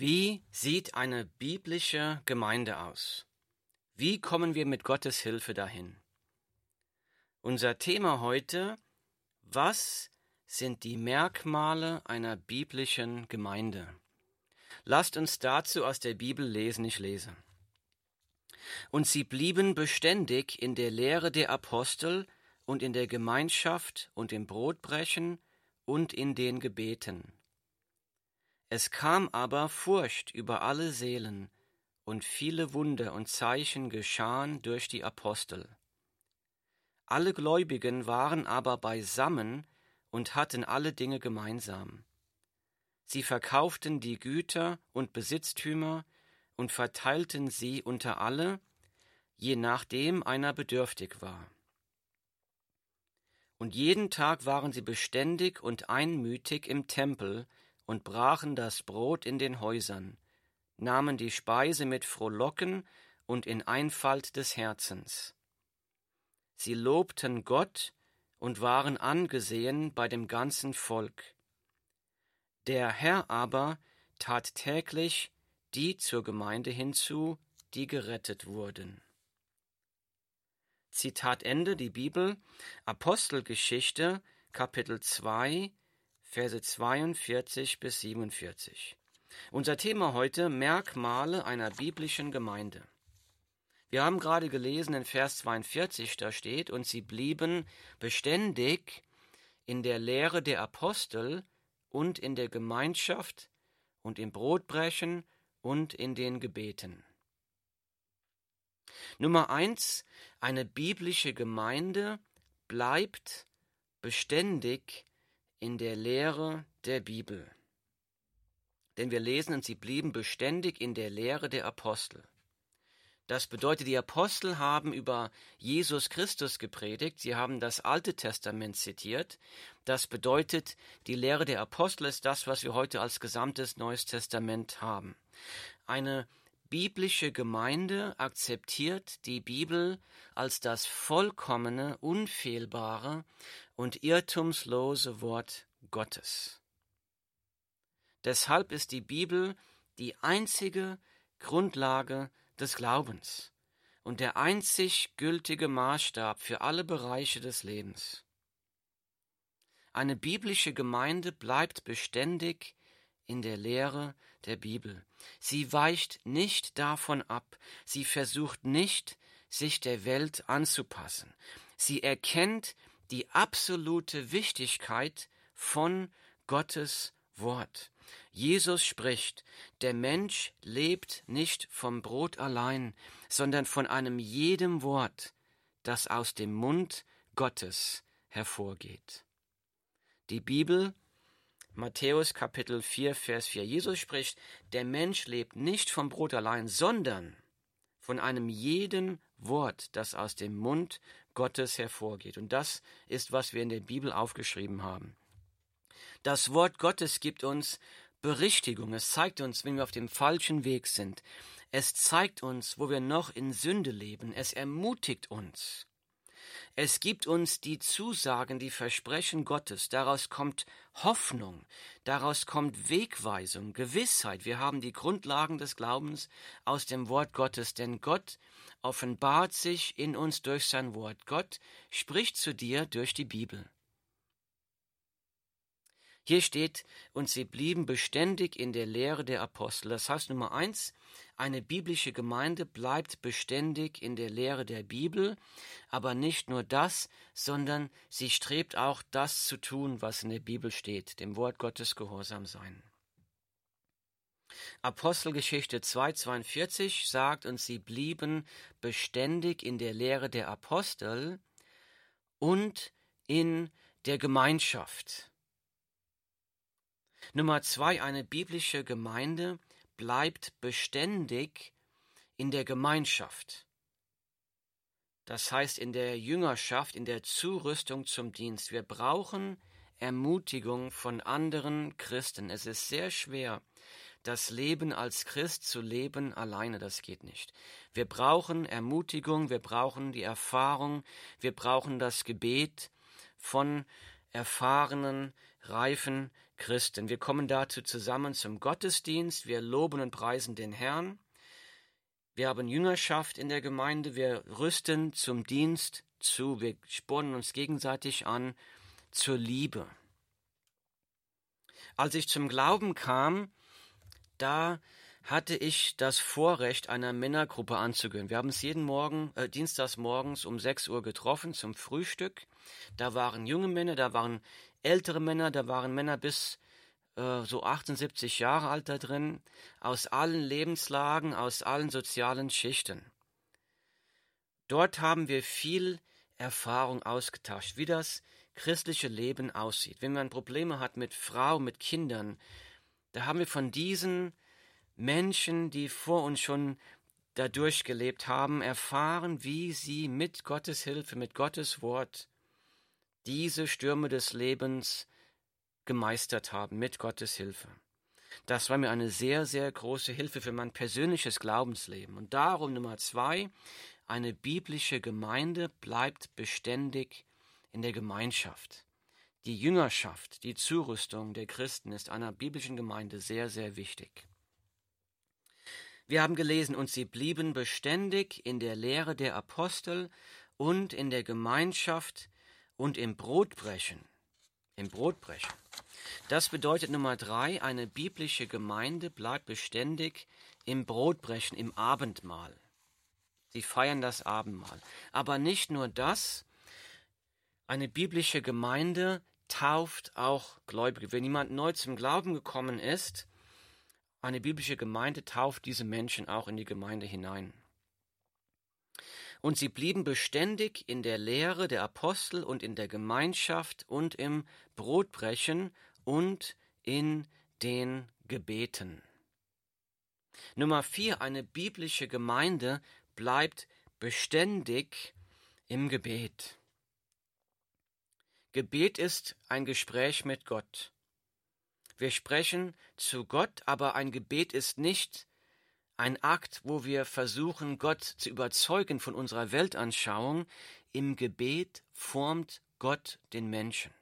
Wie sieht eine biblische Gemeinde aus? Wie kommen wir mit Gottes Hilfe dahin? Unser Thema heute, was sind die Merkmale einer biblischen Gemeinde? Lasst uns dazu aus der Bibel lesen, ich lese. Und sie blieben beständig in der Lehre der Apostel und in der Gemeinschaft und im Brotbrechen und in den Gebeten. Es kam aber Furcht über alle Seelen, und viele Wunder und Zeichen geschahen durch die Apostel. Alle Gläubigen waren aber beisammen und hatten alle Dinge gemeinsam. Sie verkauften die Güter und Besitztümer und verteilten sie unter alle, je nachdem einer bedürftig war. Und jeden Tag waren sie beständig und einmütig im Tempel und brachen das Brot in den Häusern, nahmen die Speise mit Frohlocken und in Einfalt des Herzens. Sie lobten Gott und waren angesehen bei dem ganzen Volk. Der Herr aber tat täglich die zur Gemeinde hinzu, die gerettet wurden. Zitat Ende die Bibel Apostelgeschichte Kapitel 2 Verse 42 bis 47. Unser Thema heute Merkmale einer biblischen Gemeinde. Wir haben gerade gelesen in Vers 42, da steht, und sie blieben beständig in der Lehre der Apostel und in der Gemeinschaft und im Brotbrechen und in den Gebeten. Nummer eins, eine biblische Gemeinde bleibt beständig in der Lehre der Bibel. Denn wir lesen, und sie blieben beständig in der Lehre der Apostel. Das bedeutet, die Apostel haben über Jesus Christus gepredigt, sie haben das Alte Testament zitiert. Das bedeutet, die Lehre der Apostel ist das, was wir heute als gesamtes Neues Testament haben. Eine biblische Gemeinde akzeptiert die Bibel als das vollkommene, unfehlbare und irrtumslose Wort Gottes. Deshalb ist die Bibel die einzige Grundlage des Glaubens und der einzig gültige Maßstab für alle Bereiche des Lebens. Eine biblische Gemeinde bleibt beständig in der Lehre der Bibel. Sie weicht nicht davon ab, sie versucht nicht, sich der Welt anzupassen. Sie erkennt die absolute Wichtigkeit von Gottes Wort. Jesus spricht, der Mensch lebt nicht vom Brot allein, sondern von einem jedem Wort, das aus dem Mund Gottes hervorgeht. Die Bibel, Matthäus Kapitel 4, Vers 4. Jesus spricht, der Mensch lebt nicht vom Brot allein, sondern von einem jeden Wort, das aus dem Mund Gottes hervorgeht. Und das ist, was wir in der Bibel aufgeschrieben haben. Das Wort Gottes gibt uns Berichtigung. Es zeigt uns, wenn wir auf dem falschen Weg sind. Es zeigt uns, wo wir noch in Sünde leben. Es ermutigt uns. Es gibt uns die Zusagen, die Versprechen Gottes. Daraus kommt Hoffnung. Daraus kommt Wegweisung, Gewissheit. Wir haben die Grundlagen des Glaubens aus dem Wort Gottes. Denn Gott offenbart sich in uns durch sein Wort. Gott spricht zu dir durch die Bibel. Hier steht, und sie blieben beständig in der Lehre der Apostel. Das heißt Nummer eins, eine biblische Gemeinde bleibt beständig in der Lehre der Bibel, aber nicht nur das, sondern sie strebt auch das zu tun, was in der Bibel steht, dem Wort Gottes gehorsam sein. Apostelgeschichte 2,42 sagt, und sie blieben beständig in der Lehre der Apostel und in der Gemeinschaft. Nummer zwei, eine biblische Gemeinde bleibt beständig in der Gemeinschaft. Das heißt in der Jüngerschaft, in der Zurüstung zum Dienst. Wir brauchen Ermutigung von anderen Christen. Es ist sehr schwer, das Leben als Christ zu leben alleine, das geht nicht. Wir brauchen Ermutigung, wir brauchen die Erfahrung, wir brauchen das Gebet von erfahrenen, reifen Christen. Wir kommen dazu zusammen zum Gottesdienst, wir loben und preisen den Herrn. Wir haben Jüngerschaft in der Gemeinde, wir rüsten zum Dienst zu, wir spornen uns gegenseitig an zur Liebe. Als ich zum Glauben kam, da hatte ich das Vorrecht, einer Männergruppe anzugehören. Wir haben uns jeden Morgen, äh, dienstags morgens um 6 Uhr getroffen zum Frühstück. Da waren junge Männer, da waren ältere Männer, da waren Männer bis äh, so 78 Jahre alt da drin, aus allen Lebenslagen, aus allen sozialen Schichten. Dort haben wir viel Erfahrung ausgetauscht, wie das christliche Leben aussieht. Wenn man Probleme hat mit Frau, mit Kindern, da haben wir von diesen Menschen, die vor uns schon dadurch gelebt haben, erfahren, wie sie mit Gottes Hilfe, mit Gottes Wort diese Stürme des Lebens gemeistert haben, mit Gottes Hilfe. Das war mir eine sehr, sehr große Hilfe für mein persönliches Glaubensleben. Und darum Nummer zwei, eine biblische Gemeinde bleibt beständig in der Gemeinschaft. Die Jüngerschaft, die Zurüstung der Christen ist einer biblischen Gemeinde sehr, sehr wichtig. Wir haben gelesen, und sie blieben beständig in der Lehre der Apostel und in der Gemeinschaft und im Brotbrechen. Im Brotbrechen. Das bedeutet Nummer drei, eine biblische Gemeinde bleibt beständig im Brotbrechen, im Abendmahl. Sie feiern das Abendmahl. Aber nicht nur das, eine biblische Gemeinde tauft auch Gläubige. Wenn jemand neu zum Glauben gekommen ist, eine biblische Gemeinde tauft diese Menschen auch in die Gemeinde hinein. Und sie blieben beständig in der Lehre der Apostel und in der Gemeinschaft und im Brotbrechen und in den Gebeten. Nummer vier, eine biblische Gemeinde bleibt beständig im Gebet. Gebet ist ein Gespräch mit Gott. Wir sprechen zu Gott, aber ein Gebet ist nicht ein Akt, wo wir versuchen, Gott zu überzeugen von unserer Weltanschauung. Im Gebet formt Gott den Menschen.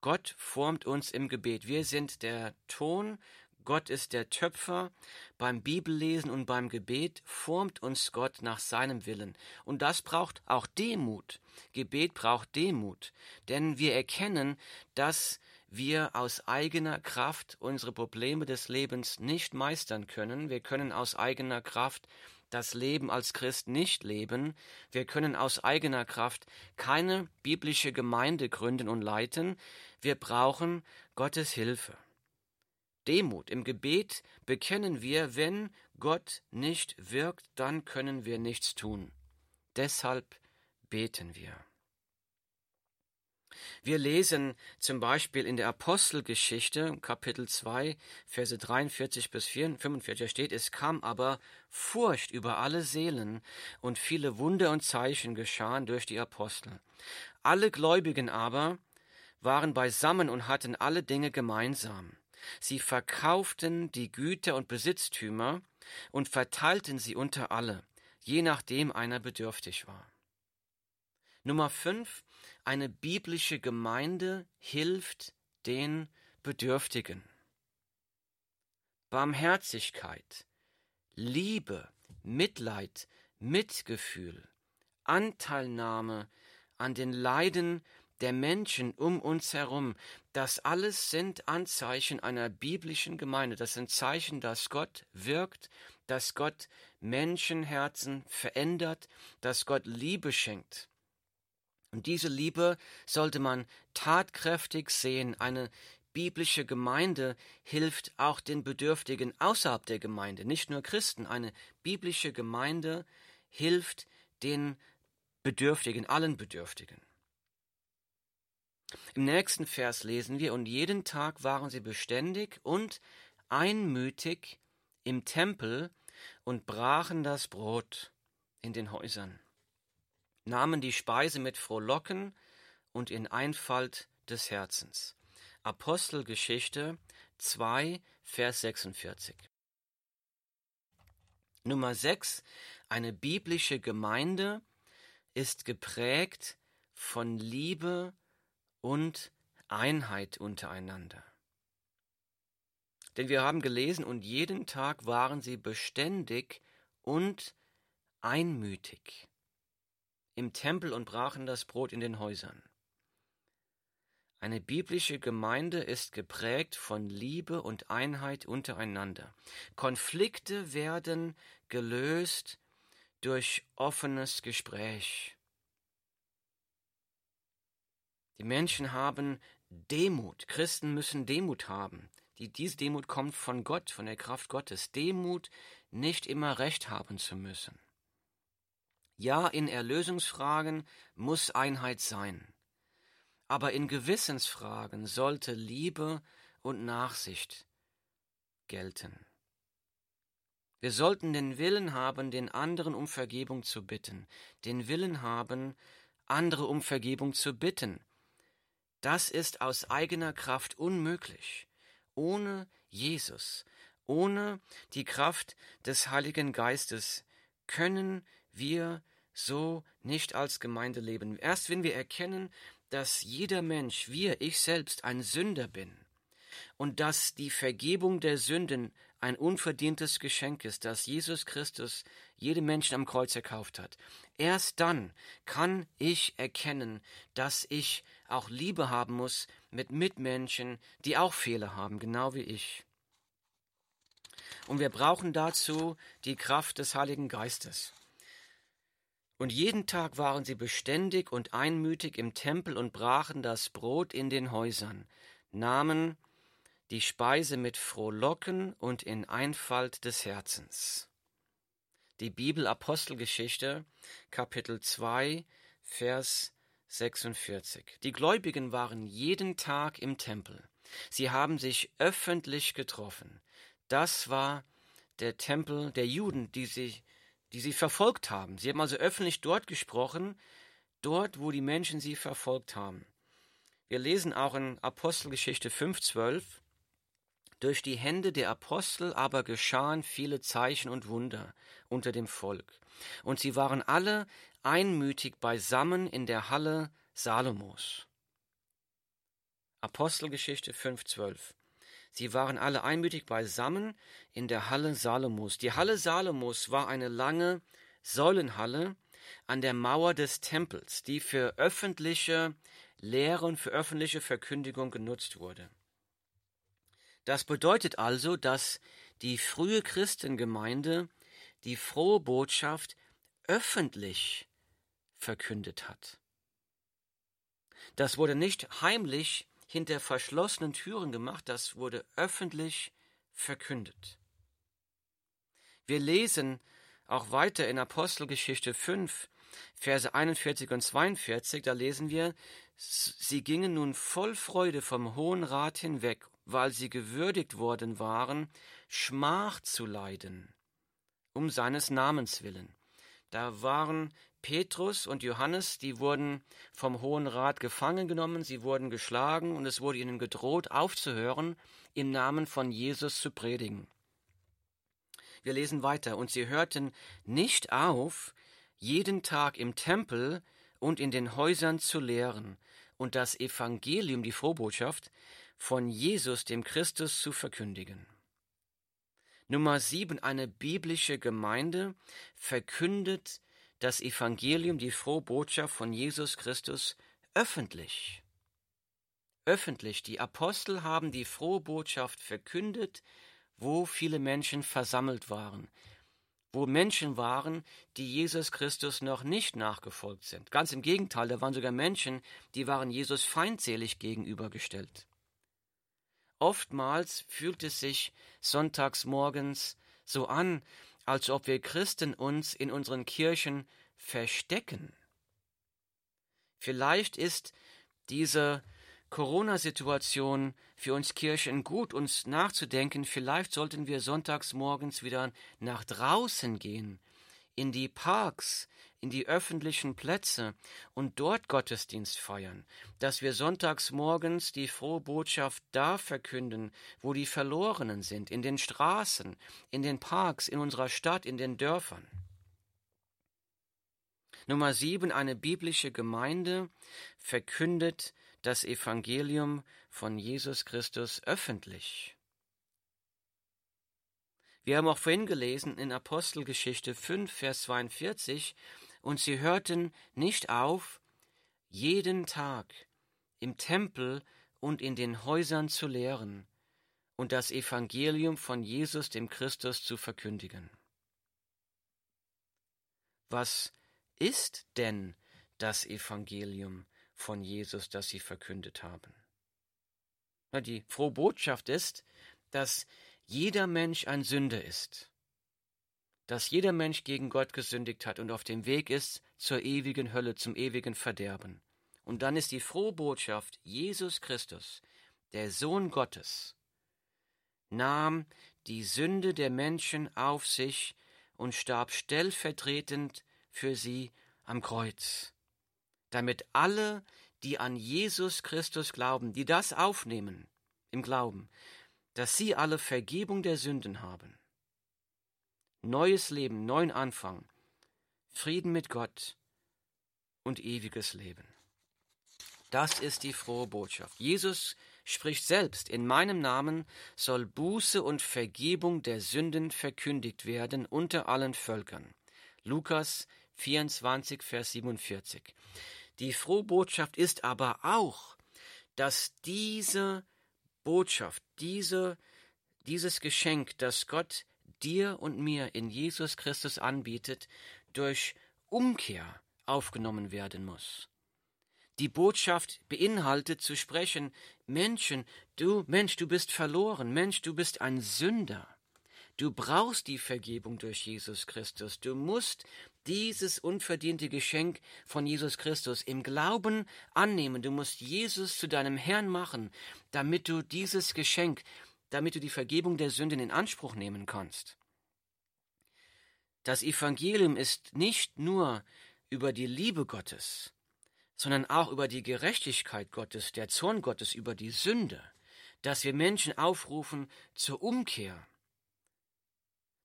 Gott formt uns im Gebet. Wir sind der Ton, Gott ist der Töpfer. Beim Bibellesen und beim Gebet formt uns Gott nach seinem Willen. Und das braucht auch Demut. Gebet braucht Demut. Denn wir erkennen, dass wir aus eigener Kraft unsere Probleme des Lebens nicht meistern können. Wir können aus eigener Kraft das Leben als Christ nicht leben. Wir können aus eigener Kraft keine biblische Gemeinde gründen und leiten. Wir brauchen Gottes Hilfe. Demut. Im Gebet bekennen wir, wenn Gott nicht wirkt, dann können wir nichts tun. Deshalb beten wir. Wir lesen zum Beispiel in der Apostelgeschichte, Kapitel 2, Verse 43 bis 45 steht, es kam aber Furcht über alle Seelen und viele Wunder und Zeichen geschahen durch die Apostel. Alle Gläubigen aber waren beisammen und hatten alle Dinge gemeinsam. Sie verkauften die Güter und Besitztümer und verteilten sie unter alle, je nachdem einer bedürftig war. Nummer 5. Eine biblische Gemeinde hilft den Bedürftigen. Barmherzigkeit, Liebe, Mitleid, Mitgefühl, Anteilnahme an den Leiden der Menschen um uns herum, das alles sind Anzeichen einer biblischen Gemeinde. Das sind Zeichen, dass Gott wirkt, dass Gott Menschenherzen verändert, dass Gott Liebe schenkt. Und diese Liebe sollte man tatkräftig sehen. Eine biblische Gemeinde hilft auch den Bedürftigen außerhalb der Gemeinde, nicht nur Christen. Eine biblische Gemeinde hilft den Bedürftigen, allen Bedürftigen. Im nächsten Vers lesen wir, und jeden Tag waren sie beständig und einmütig im Tempel und brachen das Brot in den Häusern nahmen die Speise mit Frohlocken und in Einfalt des Herzens. Apostelgeschichte 2, Vers 46. Nummer 6. Eine biblische Gemeinde ist geprägt von Liebe und Einheit untereinander. Denn wir haben gelesen, und jeden Tag waren sie beständig und einmütig im Tempel und brachen das Brot in den Häusern. Eine biblische Gemeinde ist geprägt von Liebe und Einheit untereinander. Konflikte werden gelöst durch offenes Gespräch. Die Menschen haben Demut. Christen müssen Demut haben. Die, diese Demut kommt von Gott, von der Kraft Gottes. Demut, nicht immer Recht haben zu müssen. Ja, in Erlösungsfragen muss Einheit sein. Aber in Gewissensfragen sollte Liebe und Nachsicht gelten. Wir sollten den Willen haben, den anderen um Vergebung zu bitten, den Willen haben, andere um Vergebung zu bitten. Das ist aus eigener Kraft unmöglich. Ohne Jesus, ohne die Kraft des Heiligen Geistes können wir so nicht als Gemeinde leben. Erst wenn wir erkennen, dass jeder Mensch, wir, ich selbst, ein Sünder bin und dass die Vergebung der Sünden ein unverdientes Geschenk ist, das Jesus Christus jedem Menschen am Kreuz erkauft hat. Erst dann kann ich erkennen, dass ich auch Liebe haben muss mit Mitmenschen, die auch Fehler haben, genau wie ich. Und wir brauchen dazu die Kraft des Heiligen Geistes. Und jeden Tag waren sie beständig und einmütig im Tempel und brachen das Brot in den Häusern, nahmen die Speise mit Frohlocken und in Einfalt des Herzens. Die Bibel Apostelgeschichte, Kapitel 2, Vers 46. Die Gläubigen waren jeden Tag im Tempel. Sie haben sich öffentlich getroffen. Das war der Tempel der Juden, die sich die sie verfolgt haben. Sie haben also öffentlich dort gesprochen, dort, wo die Menschen sie verfolgt haben. Wir lesen auch in Apostelgeschichte 5,12 Durch die Hände der Apostel aber geschahen viele Zeichen und Wunder unter dem Volk, und sie waren alle einmütig beisammen in der Halle Salomos. Apostelgeschichte 5,12 Sie waren alle einmütig beisammen in der Halle Salomos. Die Halle Salomos war eine lange Säulenhalle an der Mauer des Tempels, die für öffentliche Lehre und für öffentliche Verkündigung genutzt wurde. Das bedeutet also, dass die frühe Christengemeinde die frohe Botschaft öffentlich verkündet hat. Das wurde nicht heimlich hinter verschlossenen Türen gemacht, das wurde öffentlich verkündet. Wir lesen auch weiter in Apostelgeschichte 5, Verse 41 und 42, da lesen wir, sie gingen nun voll Freude vom Hohen Rat hinweg, weil sie gewürdigt worden waren, Schmach zu leiden, um seines Namens willen. Da waren Petrus und Johannes, die wurden vom Hohen Rat gefangen genommen, sie wurden geschlagen und es wurde ihnen gedroht, aufzuhören, im Namen von Jesus zu predigen. Wir lesen weiter, und sie hörten nicht auf, jeden Tag im Tempel und in den Häusern zu lehren und das Evangelium, die Frohbotschaft, von Jesus, dem Christus, zu verkündigen. Nummer sieben, eine biblische Gemeinde verkündet das Evangelium, die frohe Botschaft von Jesus Christus öffentlich. Öffentlich. Die Apostel haben die frohe Botschaft verkündet, wo viele Menschen versammelt waren, wo Menschen waren, die Jesus Christus noch nicht nachgefolgt sind. Ganz im Gegenteil, da waren sogar Menschen, die waren Jesus feindselig gegenübergestellt. Oftmals fühlt es sich sonntags morgens so an, als ob wir Christen uns in unseren Kirchen verstecken. Vielleicht ist diese Corona-Situation für uns Kirchen gut, uns nachzudenken. Vielleicht sollten wir sonntags morgens wieder nach draußen gehen, in die Parks, in die öffentlichen Plätze und dort Gottesdienst feiern, dass wir sonntags morgens die frohe Botschaft da verkünden, wo die Verlorenen sind, in den Straßen, in den Parks, in unserer Stadt, in den Dörfern. Nummer sieben, eine biblische Gemeinde verkündet das Evangelium von Jesus Christus öffentlich. Wir haben auch vorhin gelesen in Apostelgeschichte 5, Vers 42, und sie hörten nicht auf, jeden Tag im Tempel und in den Häusern zu lehren und das Evangelium von Jesus dem Christus zu verkündigen. Was ist denn das Evangelium von Jesus, das sie verkündet haben? Die frohe Botschaft ist, dass jeder Mensch ein Sünder ist, dass jeder Mensch gegen Gott gesündigt hat und auf dem Weg ist zur ewigen Hölle, zum ewigen Verderben. Und dann ist die frohe Botschaft, Jesus Christus, der Sohn Gottes, nahm die Sünde der Menschen auf sich und starb stellvertretend für sie am Kreuz, damit alle, die an Jesus Christus glauben, die das aufnehmen im Glauben, dass sie alle Vergebung der Sünden haben. Neues Leben, neuen Anfang, Frieden mit Gott und ewiges Leben. Das ist die frohe Botschaft. Jesus spricht selbst, in meinem Namen soll Buße und Vergebung der Sünden verkündigt werden unter allen Völkern. Lukas 24, Vers 47. Die frohe Botschaft ist aber auch, dass diese Botschaft, diese, dieses Geschenk, das Gott dir und mir in Jesus Christus anbietet, durch Umkehr aufgenommen werden muss. Die Botschaft beinhaltet zu sprechen, Menschen, du Mensch, du bist verloren, Mensch, du bist ein Sünder. Du brauchst die Vergebung durch Jesus Christus. Du musst dieses unverdiente Geschenk von Jesus Christus im Glauben annehmen. Du musst Jesus zu deinem Herrn machen, damit du dieses Geschenk, damit du die Vergebung der Sünden in Anspruch nehmen kannst. Das Evangelium ist nicht nur über die Liebe Gottes, sondern auch über die Gerechtigkeit Gottes, der Zorn Gottes über die Sünde, dass wir Menschen aufrufen zur Umkehr,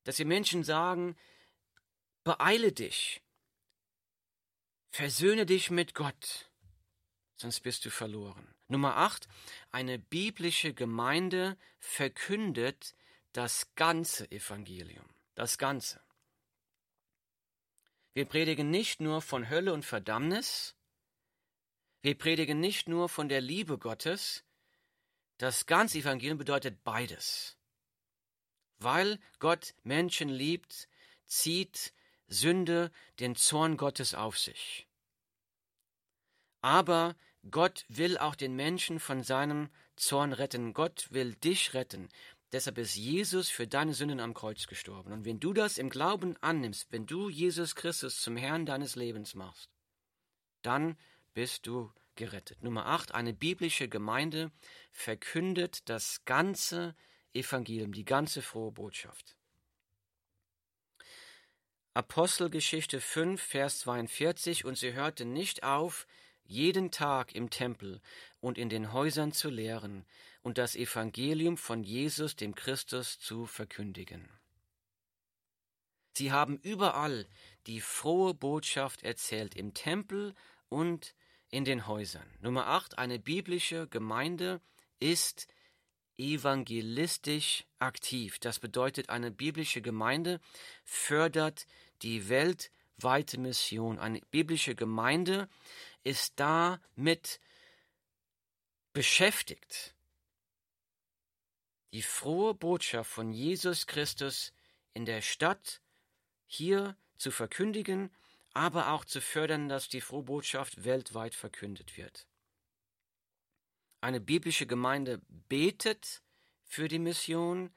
dass wir Menschen sagen, beeile dich, versöhne dich mit Gott, sonst bist du verloren. Nummer 8. Eine biblische Gemeinde verkündet das ganze Evangelium, das Ganze. Wir predigen nicht nur von Hölle und Verdammnis, wir predigen nicht nur von der Liebe Gottes, das ganze Evangelium bedeutet beides. Weil Gott Menschen liebt, zieht Sünde den Zorn Gottes auf sich. Aber Gott will auch den Menschen von seinem Zorn retten. Gott will dich retten. Deshalb ist Jesus für deine Sünden am Kreuz gestorben. Und wenn du das im Glauben annimmst, wenn du Jesus Christus zum Herrn deines Lebens machst, dann bist du gerettet. Nummer 8. Eine biblische Gemeinde verkündet das ganze Evangelium, die ganze frohe Botschaft. Apostelgeschichte 5, Vers 42, und sie hörten nicht auf, jeden Tag im Tempel und in den Häusern zu lehren und das Evangelium von Jesus, dem Christus, zu verkündigen. Sie haben überall die frohe Botschaft erzählt, im Tempel und in den Häusern. Nummer 8. Eine biblische Gemeinde ist evangelistisch aktiv. Das bedeutet, eine biblische Gemeinde fördert die weltweite Mission. Eine biblische Gemeinde ist damit beschäftigt, die frohe Botschaft von Jesus Christus in der Stadt hier zu verkündigen, aber auch zu fördern, dass die frohe Botschaft weltweit verkündet wird. Eine biblische Gemeinde betet für die Mission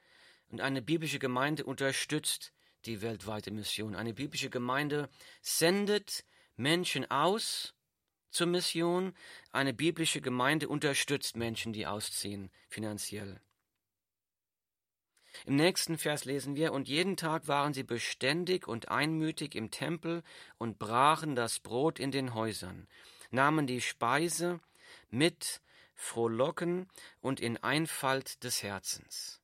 und eine biblische Gemeinde unterstützt die weltweite Mission. Eine biblische Gemeinde sendet Menschen aus zur Mission. Eine biblische Gemeinde unterstützt Menschen, die ausziehen, finanziell. Im nächsten Vers lesen wir, und jeden Tag waren sie beständig und einmütig im Tempel und brachen das Brot in den Häusern, nahmen die Speise mit Frohlocken und in Einfalt des Herzens.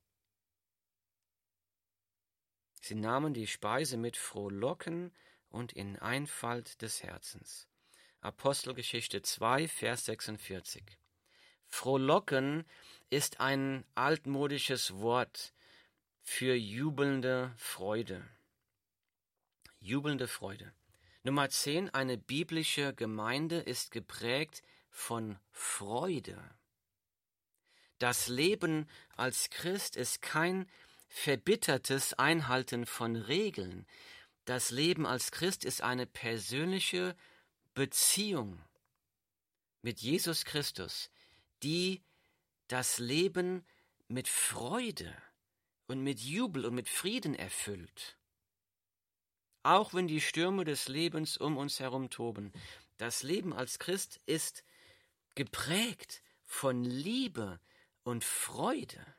Sie nahmen die Speise mit Frohlocken und in Einfalt des Herzens. Apostelgeschichte 2, Vers 46. Frohlocken ist ein altmodisches Wort für jubelnde Freude. Jubelnde Freude. Nummer 10. Eine biblische Gemeinde ist geprägt von Freude. Das Leben als Christ ist kein verbittertes Einhalten von Regeln. Das Leben als Christ ist eine persönliche Beziehung mit Jesus Christus, die das Leben mit Freude und mit Jubel und mit Frieden erfüllt. Auch wenn die Stürme des Lebens um uns herum toben, das Leben als Christ ist geprägt von Liebe und Freude.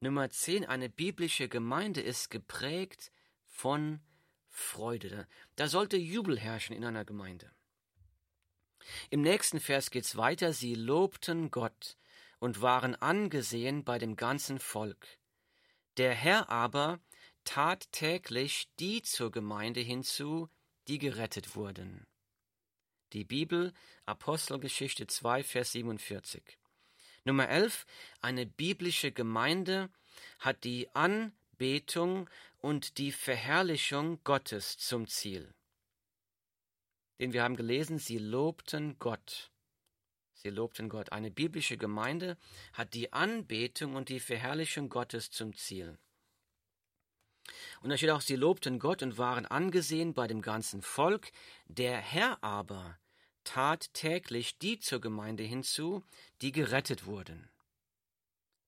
Nummer 10. Eine biblische Gemeinde ist geprägt von Freude. Da sollte Jubel herrschen in einer Gemeinde. Im nächsten Vers geht's weiter. Sie lobten Gott und waren angesehen bei dem ganzen Volk. Der Herr aber tat täglich die zur Gemeinde hinzu, die gerettet wurden. Die Bibel, Apostelgeschichte 2, Vers 47. Nummer 11. Eine biblische Gemeinde hat die Anbetung und die Verherrlichung Gottes zum Ziel. Denn wir haben gelesen, sie lobten Gott. Sie lobten Gott. Eine biblische Gemeinde hat die Anbetung und die Verherrlichung Gottes zum Ziel. Und da steht auch, sie lobten Gott und waren angesehen bei dem ganzen Volk. Der Herr aber tat täglich die zur Gemeinde hinzu, die gerettet wurden.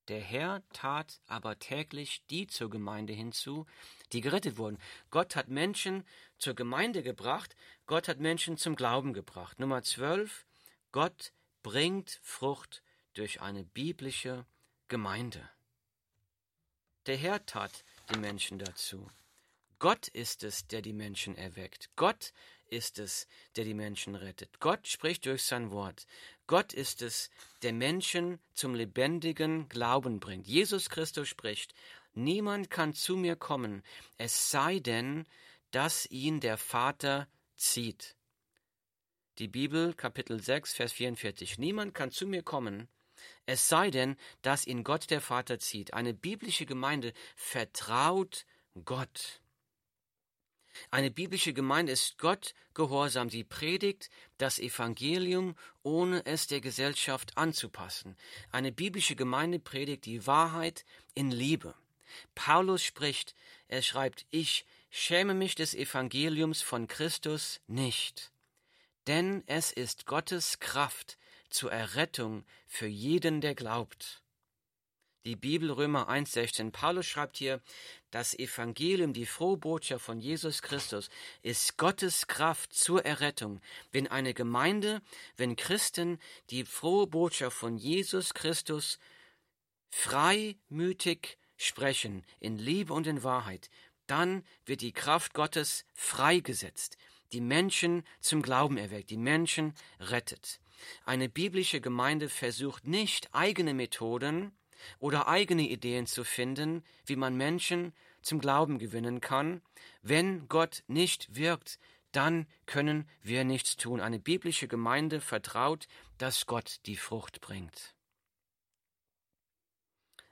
Der Herr tat aber täglich die zur Gemeinde hinzu, die gerettet wurden. Gott hat Menschen zur Gemeinde gebracht, Gott hat Menschen zum Glauben gebracht. Nummer 12, Gott bringt Frucht durch eine biblische Gemeinde. Der Herr tat die Menschen dazu. Gott ist es, der die Menschen erweckt. Gott ist es, der die Menschen rettet. Gott spricht durch sein Wort. Gott ist es, der Menschen zum lebendigen Glauben bringt. Jesus Christus spricht, niemand kann zu mir kommen, es sei denn, dass ihn der Vater zieht. Die Bibel, Kapitel 6, Vers 44. Niemand kann zu mir kommen, es sei denn, dass ihn Gott der Vater zieht. Eine biblische Gemeinde vertraut Gott. Eine biblische Gemeinde ist Gott gehorsam. Sie predigt das Evangelium, ohne es der Gesellschaft anzupassen. Eine biblische Gemeinde predigt die Wahrheit in Liebe. Paulus spricht, er schreibt, ich schäme mich des Evangeliums von Christus nicht, denn es ist Gottes Kraft zur Errettung für jeden, der glaubt. Die Bibel Römer 1,16. Paulus schreibt hier, das Evangelium, die frohe Botschaft von Jesus Christus, ist Gottes Kraft zur Errettung. Wenn eine Gemeinde, wenn Christen die frohe Botschaft von Jesus Christus freimütig sprechen, in Liebe und in Wahrheit, dann wird die Kraft Gottes freigesetzt, die Menschen zum Glauben erweckt, die Menschen rettet. Eine biblische Gemeinde versucht nicht eigene Methoden, oder eigene Ideen zu finden, wie man Menschen zum Glauben gewinnen kann. Wenn Gott nicht wirkt, dann können wir nichts tun. Eine biblische Gemeinde vertraut, dass Gott die Frucht bringt.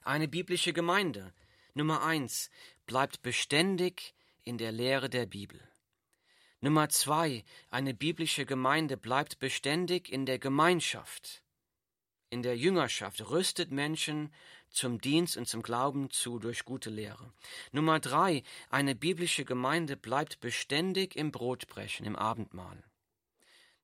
Eine biblische Gemeinde, Nummer eins, bleibt beständig in der Lehre der Bibel. Nummer zwei, eine biblische Gemeinde bleibt beständig in der Gemeinschaft in der Jüngerschaft rüstet Menschen zum Dienst und zum Glauben zu durch gute Lehre. Nummer drei, eine biblische Gemeinde bleibt beständig im Brotbrechen, im Abendmahl.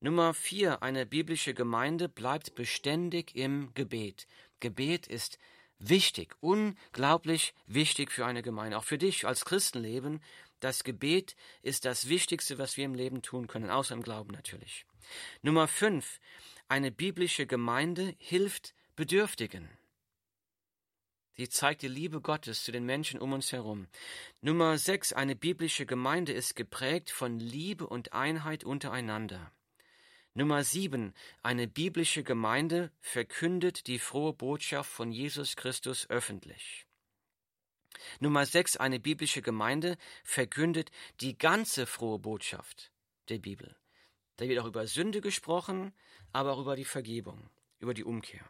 Nummer vier, eine biblische Gemeinde bleibt beständig im Gebet. Gebet ist wichtig, unglaublich wichtig für eine Gemeinde, auch für dich als Christenleben. Das Gebet ist das Wichtigste, was wir im Leben tun können, außer im Glauben natürlich. Nummer fünf, eine biblische Gemeinde hilft Bedürftigen. Sie zeigt die Liebe Gottes zu den Menschen um uns herum. Nummer 6. Eine biblische Gemeinde ist geprägt von Liebe und Einheit untereinander. Nummer 7. Eine biblische Gemeinde verkündet die frohe Botschaft von Jesus Christus öffentlich. Nummer 6. Eine biblische Gemeinde verkündet die ganze frohe Botschaft der Bibel. Da wird auch über Sünde gesprochen, aber auch über die Vergebung, über die Umkehr.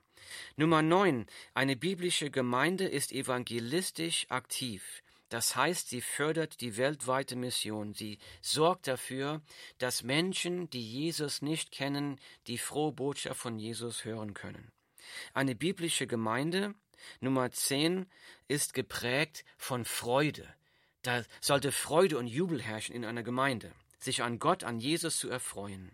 Nummer 9. Eine biblische Gemeinde ist evangelistisch aktiv. Das heißt, sie fördert die weltweite Mission. Sie sorgt dafür, dass Menschen, die Jesus nicht kennen, die frohe Botschaft von Jesus hören können. Eine biblische Gemeinde, Nummer 10, ist geprägt von Freude. Da sollte Freude und Jubel herrschen in einer Gemeinde, sich an Gott, an Jesus zu erfreuen.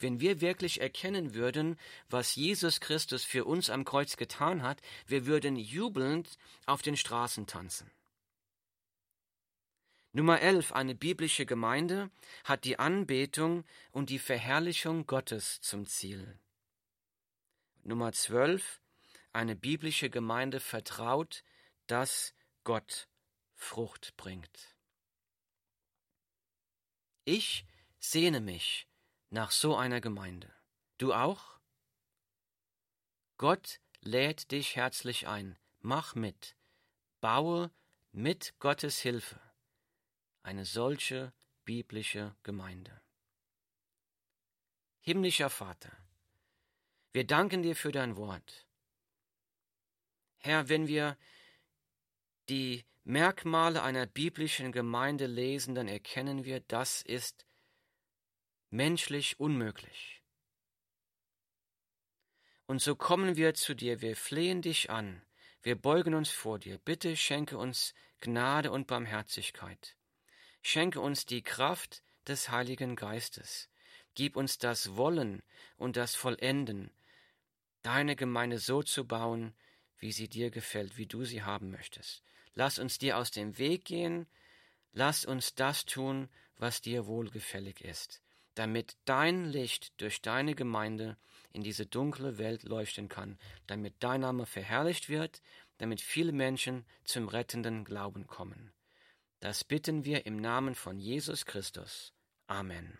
Wenn wir wirklich erkennen würden, was Jesus Christus für uns am Kreuz getan hat, wir würden jubelnd auf den Straßen tanzen. Nummer 11. Eine biblische Gemeinde hat die Anbetung und die Verherrlichung Gottes zum Ziel. Nummer 12. Eine biblische Gemeinde vertraut, dass Gott Frucht bringt. Ich sehne mich nach so einer Gemeinde. Du auch? Gott lädt dich herzlich ein. Mach mit. Baue mit Gottes Hilfe eine solche biblische Gemeinde. Himmlischer Vater, wir danken dir für dein Wort. Herr, wenn wir die Merkmale einer biblischen Gemeinde lesen, dann erkennen wir, das ist menschlich unmöglich. Und so kommen wir zu dir, wir flehen dich an, wir beugen uns vor dir, bitte schenke uns Gnade und Barmherzigkeit. Schenke uns die Kraft des Heiligen Geistes. Gib uns das Wollen und das Vollenden, deine Gemeinde so zu bauen, wie sie dir gefällt, wie du sie haben möchtest. Lass uns dir aus dem Weg gehen, lass uns das tun, was dir wohlgefällig ist damit dein Licht durch deine Gemeinde in diese dunkle Welt leuchten kann, damit dein Name verherrlicht wird, damit viele Menschen zum rettenden Glauben kommen. Das bitten wir im Namen von Jesus Christus. Amen.